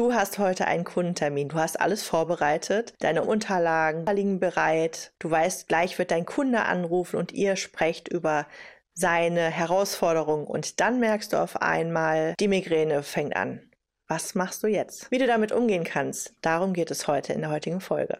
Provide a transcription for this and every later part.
Du hast heute einen Kundentermin. Du hast alles vorbereitet. Deine Unterlagen liegen bereit. Du weißt, gleich wird dein Kunde anrufen und ihr sprecht über seine Herausforderung. Und dann merkst du auf einmal, die Migräne fängt an. Was machst du jetzt? Wie du damit umgehen kannst, darum geht es heute in der heutigen Folge.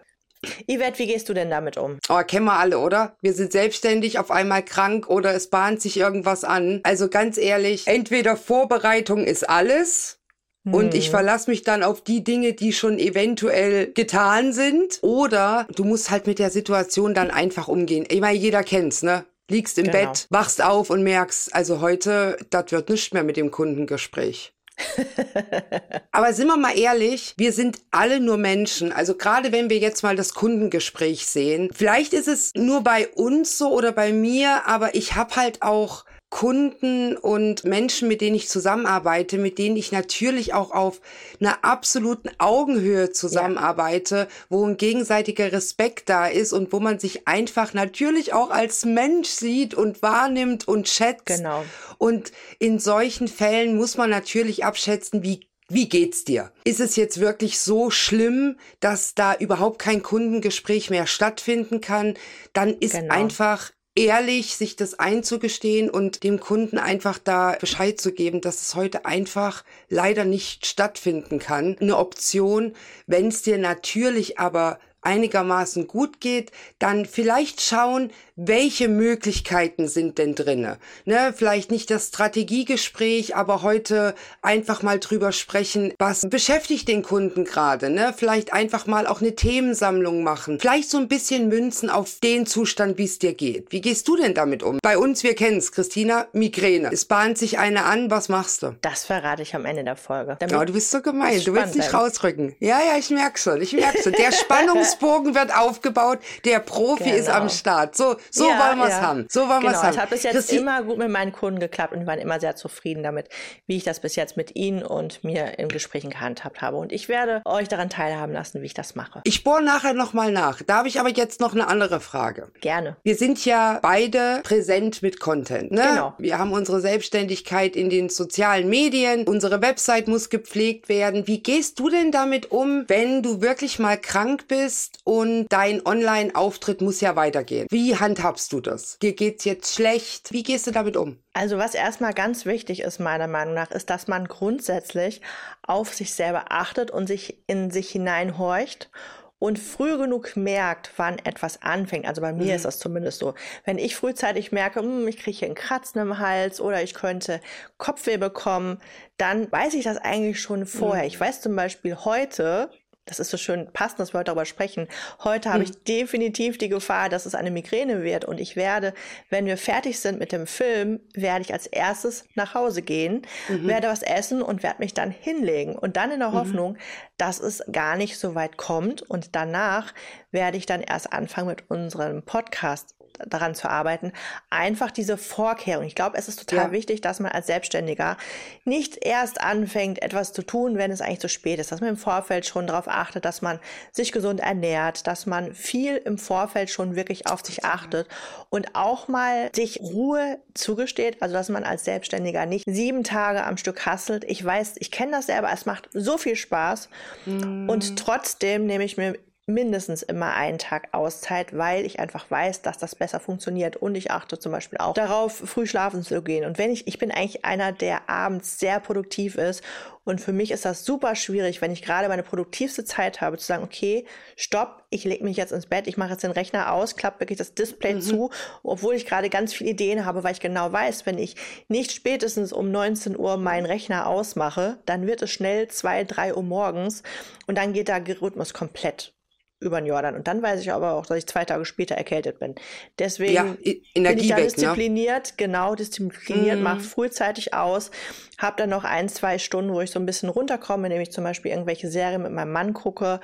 Yvette, wie gehst du denn damit um? Oh, kennen wir alle, oder? Wir sind selbstständig, auf einmal krank oder es bahnt sich irgendwas an. Also ganz ehrlich, entweder Vorbereitung ist alles. Und ich hm. verlasse mich dann auf die Dinge, die schon eventuell getan sind. Oder du musst halt mit der Situation dann einfach umgehen. Ich meine, jeder kennt's, ne? Liegst im genau. Bett, wachst auf und merkst, also heute, das wird nicht mehr mit dem Kundengespräch. Aber sind wir mal ehrlich, wir sind alle nur Menschen. Also gerade wenn wir jetzt mal das Kundengespräch sehen, vielleicht ist es nur bei uns so oder bei mir, aber ich habe halt auch Kunden und Menschen, mit denen ich zusammenarbeite, mit denen ich natürlich auch auf einer absoluten Augenhöhe zusammenarbeite, ja. wo ein gegenseitiger Respekt da ist und wo man sich einfach natürlich auch als Mensch sieht und wahrnimmt und schätzt. Genau. Und in solchen Fällen muss man natürlich abschätzen, wie wie geht's dir? Ist es jetzt wirklich so schlimm, dass da überhaupt kein Kundengespräch mehr stattfinden kann? Dann ist genau. einfach ehrlich, sich das einzugestehen und dem Kunden einfach da Bescheid zu geben, dass es heute einfach leider nicht stattfinden kann. Eine Option, wenn es dir natürlich aber einigermaßen gut geht, dann vielleicht schauen, welche Möglichkeiten sind denn drinne? Ne, vielleicht nicht das Strategiegespräch, aber heute einfach mal drüber sprechen, was beschäftigt den Kunden gerade, ne? Vielleicht einfach mal auch eine Themensammlung machen. Vielleicht so ein bisschen münzen auf den Zustand, wie es dir geht. Wie gehst du denn damit um? Bei uns, wir kennen es, Christina, Migräne. Es bahnt sich eine an, was machst du? Das verrate ich am Ende der Folge. ja, du bist so gemein, du willst nicht rausrücken. Ja, ja, ich merk schon, ich merk schon. Der Spannungsbogen wird aufgebaut, der Profi genau. ist am. Start. So, so ja, wollen wir es ja. haben. So wollen genau, wir es haben. Es hat bis jetzt Christi immer gut mit meinen Kunden geklappt und die waren immer sehr zufrieden damit, wie ich das bis jetzt mit ihnen und mir in Gesprächen gehandhabt habe. Und ich werde euch daran teilhaben lassen, wie ich das mache. Ich bohre nachher nochmal nach. Da habe ich aber jetzt noch eine andere Frage. Gerne. Wir sind ja beide präsent mit Content. Ne? Genau. Wir haben unsere Selbstständigkeit in den sozialen Medien. Unsere Website muss gepflegt werden. Wie gehst du denn damit um, wenn du wirklich mal krank bist und dein Online-Auftritt muss ja weitergehen? Wie handhabst handhabst du das? Dir geht's jetzt schlecht. Wie gehst du damit um? Also was erstmal ganz wichtig ist meiner Meinung nach, ist, dass man grundsätzlich auf sich selber achtet und sich in sich hineinhorcht und früh genug merkt, wann etwas anfängt. Also bei mir mhm. ist das zumindest so. Wenn ich frühzeitig merke, hm, ich kriege hier einen Kratzen im Hals oder ich könnte Kopfweh bekommen, dann weiß ich das eigentlich schon vorher. Mhm. Ich weiß zum Beispiel heute, das ist so schön passend, dass wir heute darüber sprechen. Heute habe ich hm. definitiv die Gefahr, dass es eine Migräne wird und ich werde, wenn wir fertig sind mit dem Film, werde ich als erstes nach Hause gehen, mhm. werde was essen und werde mich dann hinlegen und dann in der mhm. Hoffnung, dass es gar nicht so weit kommt und danach werde ich dann erst anfangen mit unserem Podcast daran zu arbeiten, einfach diese Vorkehrung. Ich glaube, es ist total ja. wichtig, dass man als Selbstständiger nicht erst anfängt, etwas zu tun, wenn es eigentlich zu spät ist, dass man im Vorfeld schon darauf achtet, dass man sich gesund ernährt, dass man viel im Vorfeld schon wirklich auf sich achtet und auch mal sich Ruhe zugesteht, also dass man als Selbstständiger nicht sieben Tage am Stück hasselt. Ich weiß, ich kenne das selber, es macht so viel Spaß mm. und trotzdem nehme ich mir mindestens immer einen Tag Auszeit, weil ich einfach weiß, dass das besser funktioniert und ich achte zum Beispiel auch darauf, früh schlafen zu gehen. Und wenn ich, ich bin eigentlich einer, der abends sehr produktiv ist und für mich ist das super schwierig, wenn ich gerade meine produktivste Zeit habe, zu sagen, okay, stopp, ich lege mich jetzt ins Bett, ich mache jetzt den Rechner aus, klappe wirklich das Display mhm. zu, obwohl ich gerade ganz viele Ideen habe, weil ich genau weiß, wenn ich nicht spätestens um 19 Uhr meinen Rechner ausmache, dann wird es schnell zwei, drei Uhr morgens und dann geht der Rhythmus komplett über den Jordan. Und dann weiß ich aber auch, dass ich zwei Tage später erkältet bin. Deswegen ja, bin ich da weg, ne? diszipliniert, ne? genau, diszipliniert, mm. mache frühzeitig aus, habe dann noch ein, zwei Stunden, wo ich so ein bisschen runterkomme, indem ich zum Beispiel irgendwelche Serien mit meinem Mann gucke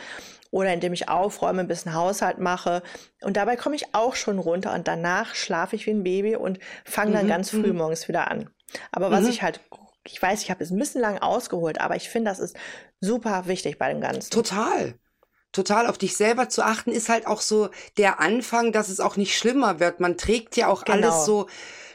oder indem ich aufräume, ein bisschen Haushalt mache. Und dabei komme ich auch schon runter und danach schlafe ich wie ein Baby und fange dann mhm. ganz früh mhm. morgens wieder an. Aber was mhm. ich halt ich weiß, ich habe es ein bisschen lang ausgeholt, aber ich finde, das ist super wichtig bei dem Ganzen. Total. Total auf dich selber zu achten, ist halt auch so der Anfang, dass es auch nicht schlimmer wird. Man trägt ja auch genau. alles so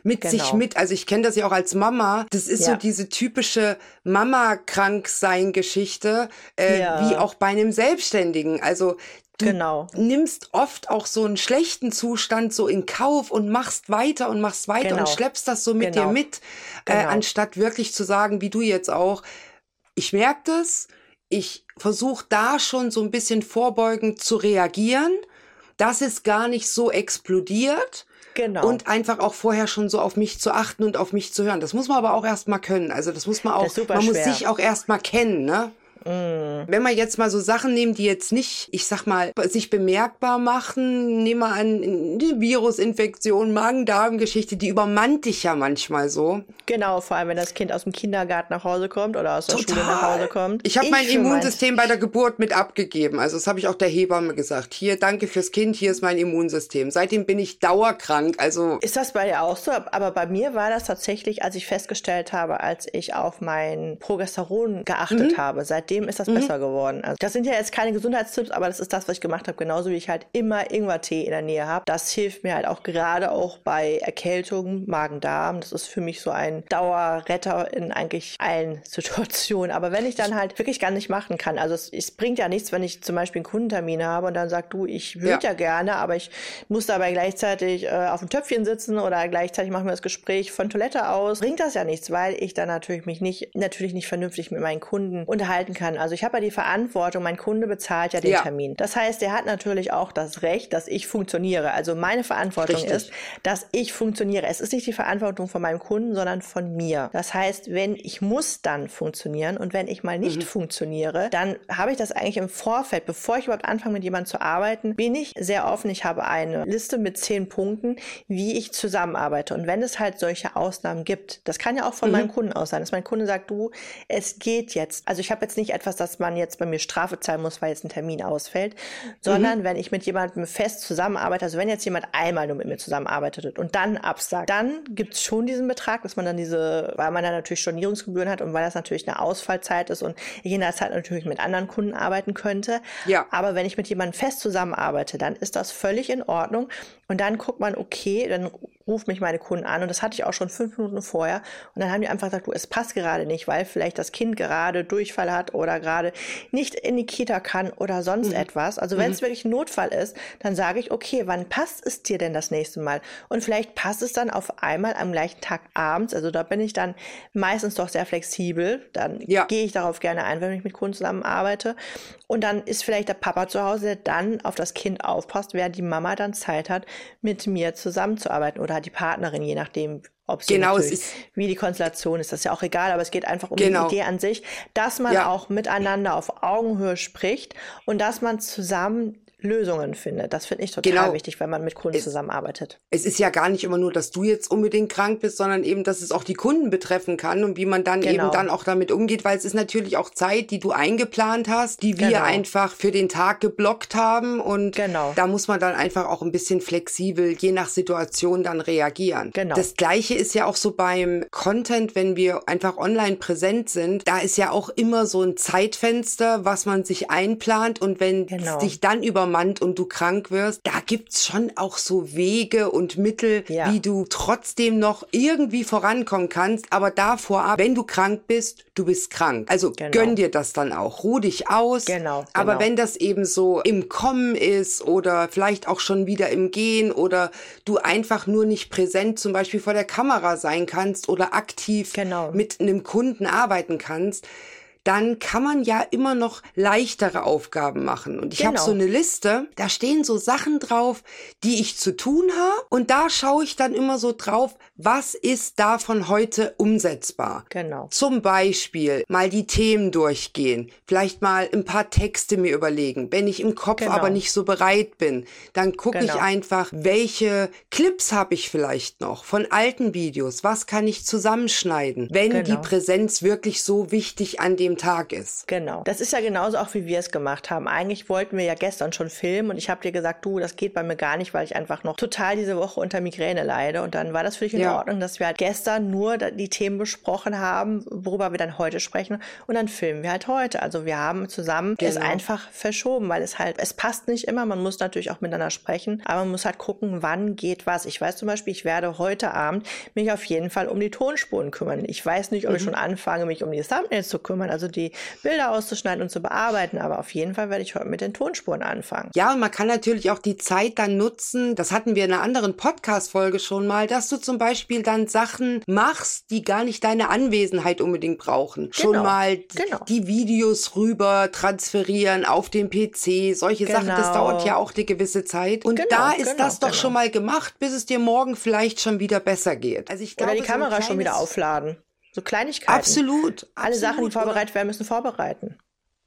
mit genau. sich mit. Also ich kenne das ja auch als Mama. Das ist ja. so diese typische Mama-Kranksein-Geschichte, äh, ja. wie auch bei einem Selbstständigen. Also Du genau. nimmst oft auch so einen schlechten Zustand so in Kauf und machst weiter und machst weiter genau. und schleppst das so mit genau. dir mit, äh, genau. anstatt wirklich zu sagen, wie du jetzt auch, ich merke das, ich versuche da schon so ein bisschen vorbeugend zu reagieren, dass es gar nicht so explodiert. Genau. Und einfach auch vorher schon so auf mich zu achten und auf mich zu hören. Das muss man aber auch erstmal können. Also das muss man auch, man muss sich auch erstmal kennen, ne? Mm. Wenn wir jetzt mal so Sachen nehmen, die jetzt nicht, ich sag mal, sich bemerkbar machen, nehmen wir an, die Virusinfektion, Magen-Darm-Geschichte, die übermannt dich ja manchmal so. Genau, vor allem wenn das Kind aus dem Kindergarten nach Hause kommt oder aus der Total. Schule nach Hause kommt. Ich habe mein Immunsystem bei der Geburt mit abgegeben. Also das habe ich auch der Hebamme gesagt. Hier, danke fürs Kind, hier ist mein Immunsystem. Seitdem bin ich dauerkrank. Also ist das bei dir auch so? Aber bei mir war das tatsächlich, als ich festgestellt habe, als ich auf mein Progesteron geachtet mhm. habe. Seitdem seitdem ist das mhm. besser geworden. Also das sind ja jetzt keine Gesundheitstipps, aber das ist das, was ich gemacht habe. Genauso wie ich halt immer Ingwertee in der Nähe habe. Das hilft mir halt auch gerade auch bei Erkältung, Magen-Darm. Das ist für mich so ein Dauerretter in eigentlich allen Situationen. Aber wenn ich dann halt wirklich gar nicht machen kann, also es, es bringt ja nichts, wenn ich zum Beispiel einen Kundentermin habe und dann sagt du, ich würde ja. ja. gerne, aber ich muss dabei gleichzeitig äh, auf dem Töpfchen sitzen oder gleichzeitig machen wir das Gespräch von Toilette aus. Bringt das ja nichts, weil ich dann natürlich mich nicht, natürlich nicht vernünftig mit meinen Kunden unterhalten kann kann. Also ich habe ja die Verantwortung, mein Kunde bezahlt ja den ja. Termin. Das heißt, er hat natürlich auch das Recht, dass ich funktioniere. Also meine Verantwortung Richtig. ist, dass ich funktioniere. Es ist nicht die Verantwortung von meinem Kunden, sondern von mir. Das heißt, wenn ich muss dann funktionieren und wenn ich mal nicht mhm. funktioniere, dann habe ich das eigentlich im Vorfeld, bevor ich überhaupt anfange mit jemandem zu arbeiten, bin ich sehr offen. Ich habe eine Liste mit zehn Punkten, wie ich zusammenarbeite. Und wenn es halt solche Ausnahmen gibt, das kann ja auch von mhm. meinem Kunden aus sein, dass mein Kunde sagt, du, es geht jetzt. Also ich habe jetzt nicht etwas, dass man jetzt bei mir Strafe zahlen muss, weil jetzt ein Termin ausfällt, sondern mhm. wenn ich mit jemandem fest zusammenarbeite, also wenn jetzt jemand einmal nur mit mir zusammenarbeitet und dann absagt, dann gibt es schon diesen Betrag, dass man dann diese, weil man dann natürlich Stornierungsgebühren hat und weil das natürlich eine Ausfallzeit ist und ich in der Zeit natürlich mit anderen Kunden arbeiten könnte. Ja. Aber wenn ich mit jemandem fest zusammenarbeite, dann ist das völlig in Ordnung. Und dann guckt man, okay, dann ruft mich meine Kunden an und das hatte ich auch schon fünf Minuten vorher. Und dann haben die einfach gesagt, du, es passt gerade nicht, weil vielleicht das Kind gerade Durchfall hat oder gerade nicht in die Kita kann oder sonst mhm. etwas. Also wenn es mhm. wirklich ein Notfall ist, dann sage ich, okay, wann passt es dir denn das nächste Mal? Und vielleicht passt es dann auf einmal am gleichen Tag abends. Also da bin ich dann meistens doch sehr flexibel. Dann ja. gehe ich darauf gerne ein, wenn ich mit Kunden zusammenarbeite. Und dann ist vielleicht der Papa zu Hause, der dann auf das Kind aufpasst, während die Mama dann Zeit hat, mit mir zusammenzuarbeiten oder die Partnerin, je nachdem, ob sie genau, es ist, wie die Konstellation ist, das ist ja auch egal, aber es geht einfach um genau. die Idee an sich, dass man ja. auch miteinander auf Augenhöhe spricht und dass man zusammen Lösungen findet. Das finde ich total genau. wichtig, wenn man mit Kunden es, zusammenarbeitet. Es ist ja gar nicht immer nur, dass du jetzt unbedingt krank bist, sondern eben, dass es auch die Kunden betreffen kann und wie man dann genau. eben dann auch damit umgeht, weil es ist natürlich auch Zeit, die du eingeplant hast, die wir genau. einfach für den Tag geblockt haben und genau. da muss man dann einfach auch ein bisschen flexibel, je nach Situation dann reagieren. Genau. Das gleiche ist ja auch so beim Content, wenn wir einfach online präsent sind, da ist ja auch immer so ein Zeitfenster, was man sich einplant und wenn genau. dich dann über übermannt und du krank wirst, da gibt's schon auch so Wege und Mittel, ja. wie du trotzdem noch irgendwie vorankommen kannst. Aber davor, wenn du krank bist, du bist krank. Also genau. gönn dir das dann auch. Ruh dich aus. Genau, genau. Aber wenn das eben so im Kommen ist oder vielleicht auch schon wieder im Gehen oder du einfach nur nicht präsent zum Beispiel vor der Kamera sein kannst oder aktiv genau. mit einem Kunden arbeiten kannst, dann kann man ja immer noch leichtere Aufgaben machen. Und ich genau. habe so eine Liste, da stehen so Sachen drauf, die ich zu tun habe. Und da schaue ich dann immer so drauf, was ist davon heute umsetzbar. Genau. Zum Beispiel mal die Themen durchgehen, vielleicht mal ein paar Texte mir überlegen. Wenn ich im Kopf genau. aber nicht so bereit bin, dann gucke genau. ich einfach, welche Clips habe ich vielleicht noch von alten Videos, was kann ich zusammenschneiden, wenn die genau. Präsenz wirklich so wichtig an dem dem Tag ist. Genau. Das ist ja genauso auch, wie wir es gemacht haben. Eigentlich wollten wir ja gestern schon filmen und ich habe dir gesagt, du, das geht bei mir gar nicht, weil ich einfach noch total diese Woche unter Migräne leide. Und dann war das für dich in ja. Ordnung, dass wir halt gestern nur die Themen besprochen haben, worüber wir dann heute sprechen. Und dann filmen wir halt heute. Also wir haben zusammen genau. es einfach verschoben, weil es halt, es passt nicht immer. Man muss natürlich auch miteinander sprechen, aber man muss halt gucken, wann geht was. Ich weiß zum Beispiel, ich werde heute Abend mich auf jeden Fall um die Tonspuren kümmern. Ich weiß nicht, ob mhm. ich schon anfange, mich um die Thumbnails zu kümmern, also die Bilder auszuschneiden und zu bearbeiten, aber auf jeden Fall werde ich heute mit den Tonspuren anfangen. Ja, und man kann natürlich auch die Zeit dann nutzen, das hatten wir in einer anderen Podcast-Folge schon mal, dass du zum Beispiel dann Sachen machst, die gar nicht deine Anwesenheit unbedingt brauchen. Genau. Schon mal genau. die Videos rüber transferieren auf dem PC, solche genau. Sachen, das dauert ja auch eine gewisse Zeit. Und genau, da ist das doch schon mal gemacht, bis es dir morgen vielleicht schon wieder besser geht. Also ich glaube, Oder die Kamera so schon wieder aufladen. So Kleinigkeiten. Absolut. Alle absolut, Sachen, die vorbereitet werden müssen, vorbereiten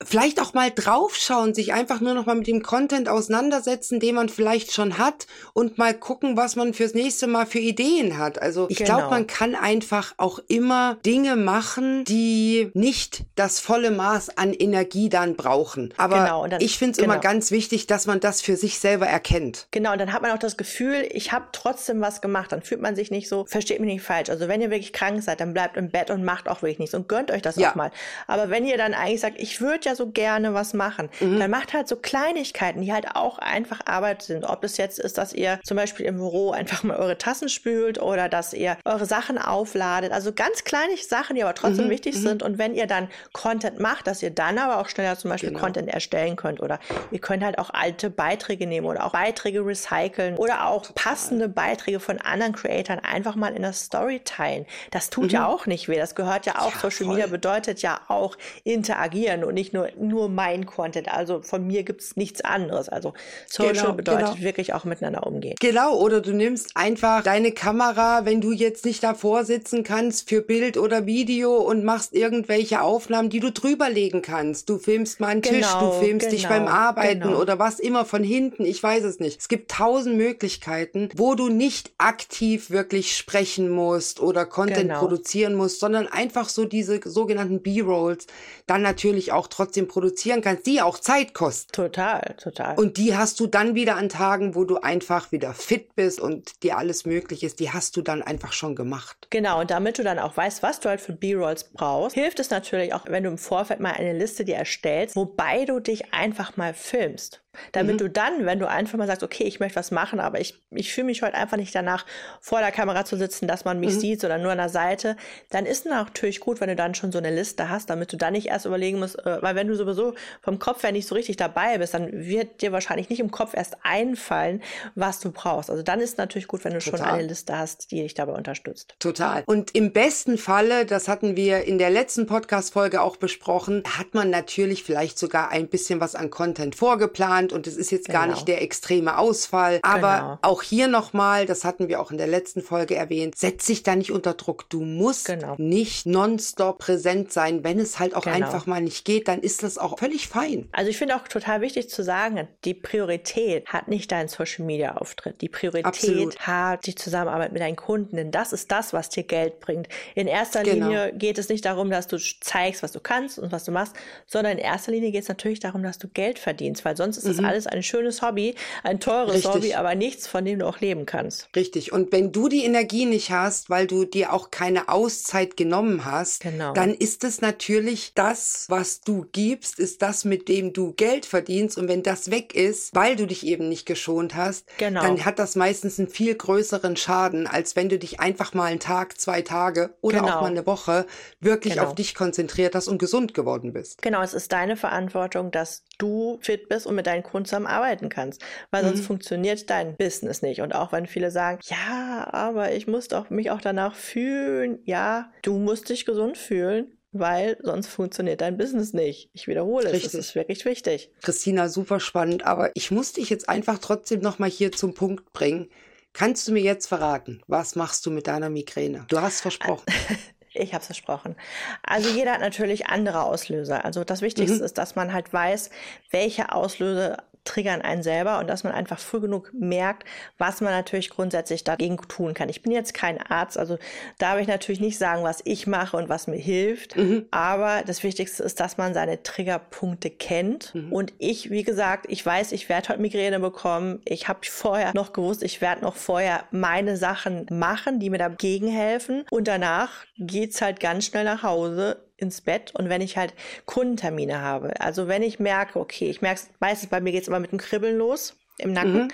vielleicht auch mal draufschauen, sich einfach nur noch mal mit dem Content auseinandersetzen, den man vielleicht schon hat und mal gucken, was man fürs nächste Mal für Ideen hat. Also ich genau. glaube, man kann einfach auch immer Dinge machen, die nicht das volle Maß an Energie dann brauchen. Aber genau, dann, ich finde es genau. immer ganz wichtig, dass man das für sich selber erkennt. Genau, und dann hat man auch das Gefühl, ich habe trotzdem was gemacht. Dann fühlt man sich nicht so, versteht mich nicht falsch. Also wenn ihr wirklich krank seid, dann bleibt im Bett und macht auch wirklich nichts und gönnt euch das ja. auch mal. Aber wenn ihr dann eigentlich sagt, ich würde ja so gerne was machen. Mhm. Dann macht halt so Kleinigkeiten, die halt auch einfach Arbeit sind. Ob es jetzt ist, dass ihr zum Beispiel im Büro einfach mal eure Tassen spült oder dass ihr eure Sachen aufladet. Also ganz kleine Sachen, die aber trotzdem mhm. wichtig mhm. sind. Und wenn ihr dann Content macht, dass ihr dann aber auch schneller zum Beispiel genau. Content erstellen könnt. Oder ihr könnt halt auch alte Beiträge nehmen oder auch Beiträge recyceln oder auch Total. passende Beiträge von anderen Creatoren einfach mal in der Story teilen. Das tut ja mhm. auch nicht weh. Das gehört ja auch. Ja, Social voll. Media bedeutet ja auch interagieren und nicht nur, nur mein Content. Also von mir gibt es nichts anderes. Also Social genau, bedeutet genau. wirklich auch miteinander umgehen. Genau, oder du nimmst einfach deine Kamera, wenn du jetzt nicht davor sitzen kannst für Bild oder Video und machst irgendwelche Aufnahmen, die du drüberlegen kannst. Du filmst mal einen genau, Tisch, du filmst dich beim genau, Arbeiten genau. oder was immer von hinten, ich weiß es nicht. Es gibt tausend Möglichkeiten, wo du nicht aktiv wirklich sprechen musst oder Content genau. produzieren musst, sondern einfach so diese sogenannten B-Rolls dann natürlich auch trotzdem produzieren kannst, die auch Zeit kosten. Total, total. Und die hast du dann wieder an Tagen, wo du einfach wieder fit bist und dir alles möglich ist, die hast du dann einfach schon gemacht. Genau, und damit du dann auch weißt, was du halt für B-Rolls brauchst, hilft es natürlich auch, wenn du im Vorfeld mal eine Liste dir erstellst, wobei du dich einfach mal filmst. Damit mhm. du dann, wenn du einfach mal sagst, okay, ich möchte was machen, aber ich, ich fühle mich heute einfach nicht danach, vor der Kamera zu sitzen, dass man mich mhm. sieht, sondern nur an der Seite, dann ist es natürlich gut, wenn du dann schon so eine Liste hast, damit du dann nicht erst überlegen musst, äh, weil wenn du sowieso vom Kopf her nicht so richtig dabei bist, dann wird dir wahrscheinlich nicht im Kopf erst einfallen, was du brauchst. Also dann ist es natürlich gut, wenn du Total. schon eine Liste hast, die dich dabei unterstützt. Total. Und im besten Falle, das hatten wir in der letzten Podcast-Folge auch besprochen, hat man natürlich vielleicht sogar ein bisschen was an Content vorgeplant Zustand und es ist jetzt genau. gar nicht der extreme Ausfall. Aber genau. auch hier nochmal, das hatten wir auch in der letzten Folge erwähnt, setz dich da nicht unter Druck. Du musst genau. nicht nonstop präsent sein. Wenn es halt auch genau. einfach mal nicht geht, dann ist das auch völlig fein. Also ich finde auch total wichtig zu sagen, die Priorität hat nicht dein Social Media Auftritt. Die Priorität Absolut. hat die Zusammenarbeit mit deinen Kunden, denn das ist das, was dir Geld bringt. In erster genau. Linie geht es nicht darum, dass du zeigst, was du kannst und was du machst, sondern in erster Linie geht es natürlich darum, dass du Geld verdienst, weil sonst ist es mhm. alles ein schönes Hobby, ein teures Richtig. Hobby, aber nichts, von dem du auch leben kannst. Richtig. Und wenn du die Energie nicht hast, weil du dir auch keine Auszeit genommen hast, genau. dann ist es natürlich das, was du gibst, ist das, mit dem du Geld verdienst. Und wenn das weg ist, weil du dich eben nicht geschont hast, genau. dann hat das meistens einen viel größeren Schaden, als wenn du dich einfach mal einen Tag, zwei Tage oder genau. auch mal eine Woche wirklich genau. auf dich konzentriert hast und gesund geworden bist. Genau, es ist deine Verantwortung, dass du fit bist und mit deinen Kunden zusammenarbeiten kannst, weil mhm. sonst funktioniert dein Business nicht. Und auch wenn viele sagen, ja, aber ich muss doch mich auch danach fühlen, ja, du musst dich gesund fühlen, weil sonst funktioniert dein Business nicht. Ich wiederhole Richtig. es, das ist wirklich wichtig. Christina, super spannend, aber ich muss dich jetzt einfach trotzdem nochmal hier zum Punkt bringen. Kannst du mir jetzt verraten, was machst du mit deiner Migräne? Du hast versprochen. Ich habe es versprochen. Also jeder hat natürlich andere Auslöser. Also das Wichtigste mhm. ist, dass man halt weiß, welche Auslöser triggern einen selber und dass man einfach früh genug merkt, was man natürlich grundsätzlich dagegen tun kann. Ich bin jetzt kein Arzt, also darf ich natürlich nicht sagen, was ich mache und was mir hilft, mhm. aber das Wichtigste ist, dass man seine Triggerpunkte kennt mhm. und ich, wie gesagt, ich weiß, ich werde heute Migräne bekommen. Ich habe vorher noch gewusst, ich werde noch vorher meine Sachen machen, die mir dagegen helfen und danach geht's halt ganz schnell nach Hause ins Bett und wenn ich halt Kundentermine habe, also wenn ich merke, okay, ich merke es meistens bei mir geht es immer mit dem Kribbeln los im Nacken. Mhm.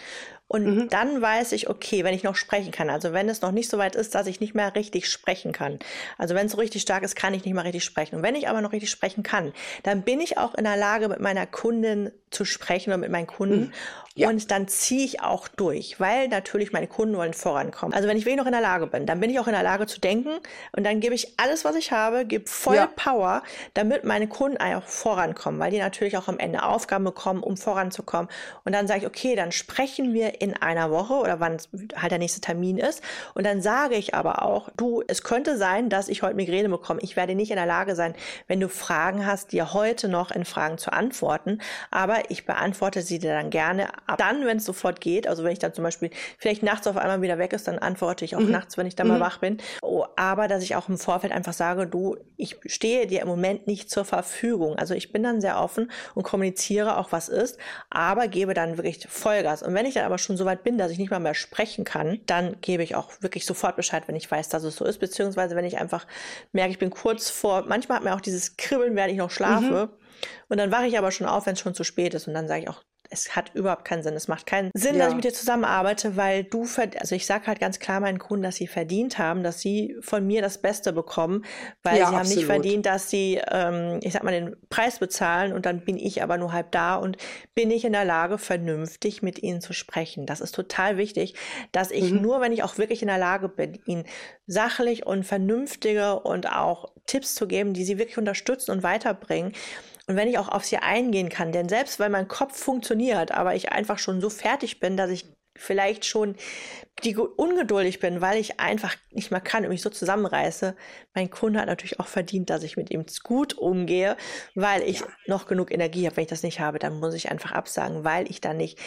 Und mhm. dann weiß ich, okay, wenn ich noch sprechen kann, also wenn es noch nicht so weit ist, dass ich nicht mehr richtig sprechen kann. Also wenn es so richtig stark ist, kann ich nicht mehr richtig sprechen. Und wenn ich aber noch richtig sprechen kann, dann bin ich auch in der Lage, mit meiner Kundin zu sprechen oder mit meinen Kunden. Mhm. Ja. Und dann ziehe ich auch durch, weil natürlich meine Kunden wollen vorankommen. Also wenn ich wenig noch in der Lage bin, dann bin ich auch in der Lage zu denken und dann gebe ich alles, was ich habe, gebe voll ja. Power, damit meine Kunden auch vorankommen, weil die natürlich auch am Ende Aufgaben bekommen, um voranzukommen. Und dann sage ich, okay, dann sprechen wir in einer Woche oder wann halt der nächste Termin ist. Und dann sage ich aber auch, du, es könnte sein, dass ich heute Migräne bekomme. Ich werde nicht in der Lage sein, wenn du Fragen hast, dir heute noch in Fragen zu antworten. Aber ich beantworte sie dir dann gerne ab dann, wenn es sofort geht, also wenn ich dann zum Beispiel vielleicht nachts auf einmal wieder weg ist, dann antworte ich auch mhm. nachts, wenn ich dann mhm. mal wach bin. Oh, aber dass ich auch im Vorfeld einfach sage, du, ich stehe dir im Moment nicht zur Verfügung. Also ich bin dann sehr offen und kommuniziere auch, was ist, aber gebe dann wirklich Vollgas. Und wenn ich dann aber schon so weit bin, dass ich nicht mal mehr sprechen kann, dann gebe ich auch wirklich sofort Bescheid, wenn ich weiß, dass es so ist, beziehungsweise wenn ich einfach merke, ich bin kurz vor, manchmal hat mir auch dieses Kribbeln, während ich noch schlafe. Mhm. Und dann wache ich aber schon auf, wenn es schon zu spät ist. Und dann sage ich auch, es hat überhaupt keinen Sinn. Es macht keinen Sinn, ja. dass ich mit dir zusammenarbeite, weil du, also ich sage halt ganz klar meinen Kunden, dass sie verdient haben, dass sie von mir das Beste bekommen, weil ja, sie haben nicht verdient, dass sie, ähm, ich sag mal, den Preis bezahlen und dann bin ich aber nur halb da und bin ich in der Lage, vernünftig mit ihnen zu sprechen. Das ist total wichtig, dass ich mhm. nur, wenn ich auch wirklich in der Lage bin, ihnen sachlich und vernünftige und auch Tipps zu geben, die sie wirklich unterstützen und weiterbringen, und wenn ich auch auf sie eingehen kann, denn selbst weil mein Kopf funktioniert, aber ich einfach schon so fertig bin, dass ich vielleicht schon die ungeduldig bin, weil ich einfach nicht mehr kann und mich so zusammenreiße. Mein Kunde hat natürlich auch verdient, dass ich mit ihm gut umgehe, weil ich ja. noch genug Energie habe. Wenn ich das nicht habe, dann muss ich einfach absagen, weil ich dann nicht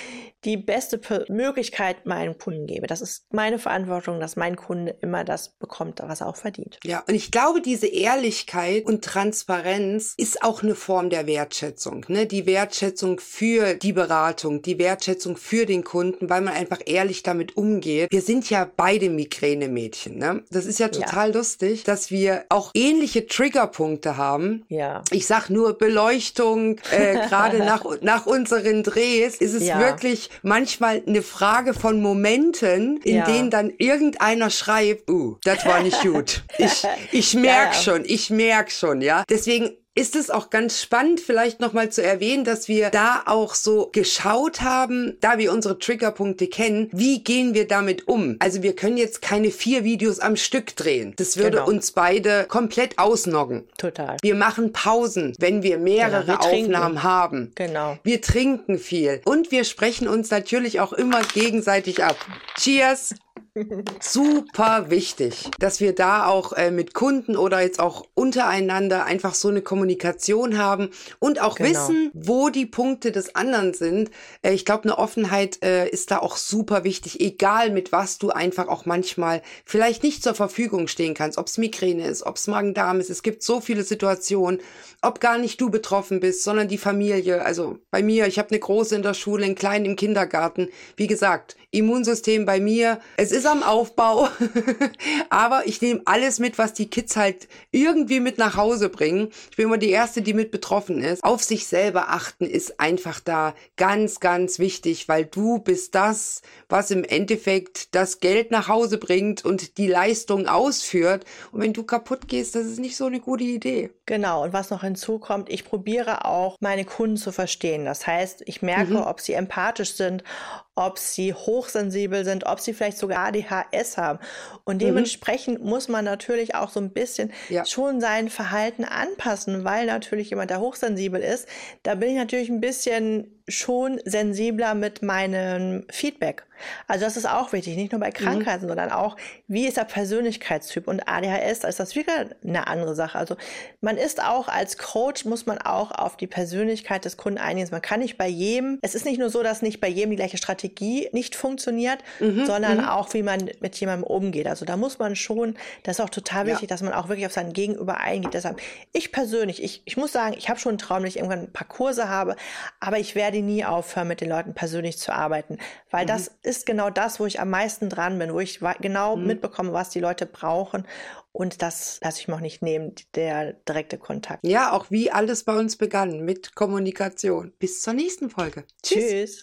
die beste Möglichkeit meinem Kunden gebe. Das ist meine Verantwortung, dass mein Kunde immer das bekommt, was er auch verdient. Ja, und ich glaube, diese Ehrlichkeit und Transparenz ist auch eine Form der Wertschätzung. Ne? Die Wertschätzung für die Beratung, die Wertschätzung für den Kunden, weil man einfach ehrlich damit umgeht. Wir sind ja beide Migräne-Mädchen. Ne? Das ist ja total ja. lustig, dass wir auch ähnliche Triggerpunkte haben. Ja. Ich sag nur Beleuchtung, äh, gerade nach, nach unseren Drehs ist es ja. wirklich manchmal eine Frage von Momenten, in ja. denen dann irgendeiner schreibt, uh, das war nicht gut. Ich, ich merk schon, ich merk schon, ja. Deswegen ist es auch ganz spannend, vielleicht nochmal zu erwähnen, dass wir da auch so geschaut haben, da wir unsere Triggerpunkte kennen, wie gehen wir damit um? Also wir können jetzt keine vier Videos am Stück drehen. Das würde genau. uns beide komplett ausnoggen. Total. Wir machen Pausen, wenn wir mehrere genau, wir Aufnahmen haben. Genau. Wir trinken viel. Und wir sprechen uns natürlich auch immer gegenseitig ab. Cheers! Super wichtig, dass wir da auch äh, mit Kunden oder jetzt auch untereinander einfach so eine Kommunikation haben und auch genau. wissen, wo die Punkte des anderen sind. Äh, ich glaube, eine Offenheit äh, ist da auch super wichtig, egal mit was du einfach auch manchmal vielleicht nicht zur Verfügung stehen kannst, ob es Migräne ist, ob es Magen-Darm ist. Es gibt so viele Situationen, ob gar nicht du betroffen bist, sondern die Familie. Also bei mir, ich habe eine große in der Schule, einen kleinen im Kindergarten. Wie gesagt, Immunsystem bei mir. Es ist am Aufbau, aber ich nehme alles mit, was die Kids halt irgendwie mit nach Hause bringen. Ich bin immer die Erste, die mit betroffen ist. Auf sich selber achten ist einfach da ganz, ganz wichtig, weil du bist das, was im Endeffekt das Geld nach Hause bringt und die Leistung ausführt. Und wenn du kaputt gehst, das ist nicht so eine gute Idee. Genau. Und was noch hinzukommt, ich probiere auch meine Kunden zu verstehen. Das heißt, ich merke, mhm. ob sie empathisch sind, ob sie hochsensibel sind, ob sie vielleicht sogar ADHS haben. Und mhm. dementsprechend mhm. muss man natürlich auch so ein bisschen ja. schon sein Verhalten anpassen, weil natürlich jemand, der hochsensibel ist, da bin ich natürlich ein bisschen schon sensibler mit meinem Feedback. Also das ist auch wichtig, nicht nur bei mhm. Krankheiten, mhm. sondern auch, wie ist der Persönlichkeitstyp? Und ADHS, da ist das wieder eine andere Sache. Also man ist auch als Coach, muss man auch auf die Persönlichkeit des Kunden einigen. Man kann nicht bei jedem, es ist nicht nur so, dass nicht bei jedem die gleiche Strategie nicht funktioniert, mhm. sondern mhm. auch, wie man mit jemandem umgeht. Also da muss man schon, das ist auch total wichtig, ja. dass man auch wirklich auf sein Gegenüber eingeht. Deshalb, ich persönlich, ich, ich muss sagen, ich habe schon einen Traum, dass ich irgendwann ein paar Kurse habe, aber ich werde nie aufhören, mit den Leuten persönlich zu arbeiten, weil mhm. das ist genau das, wo ich am meisten dran bin, wo ich genau mhm. mitbekomme, was die Leute brauchen und das lasse ich mir auch nicht nehmen, der direkte Kontakt. Ja, auch wie alles bei uns begann mit Kommunikation. Bis zur nächsten Folge. Tschüss. Tschüss.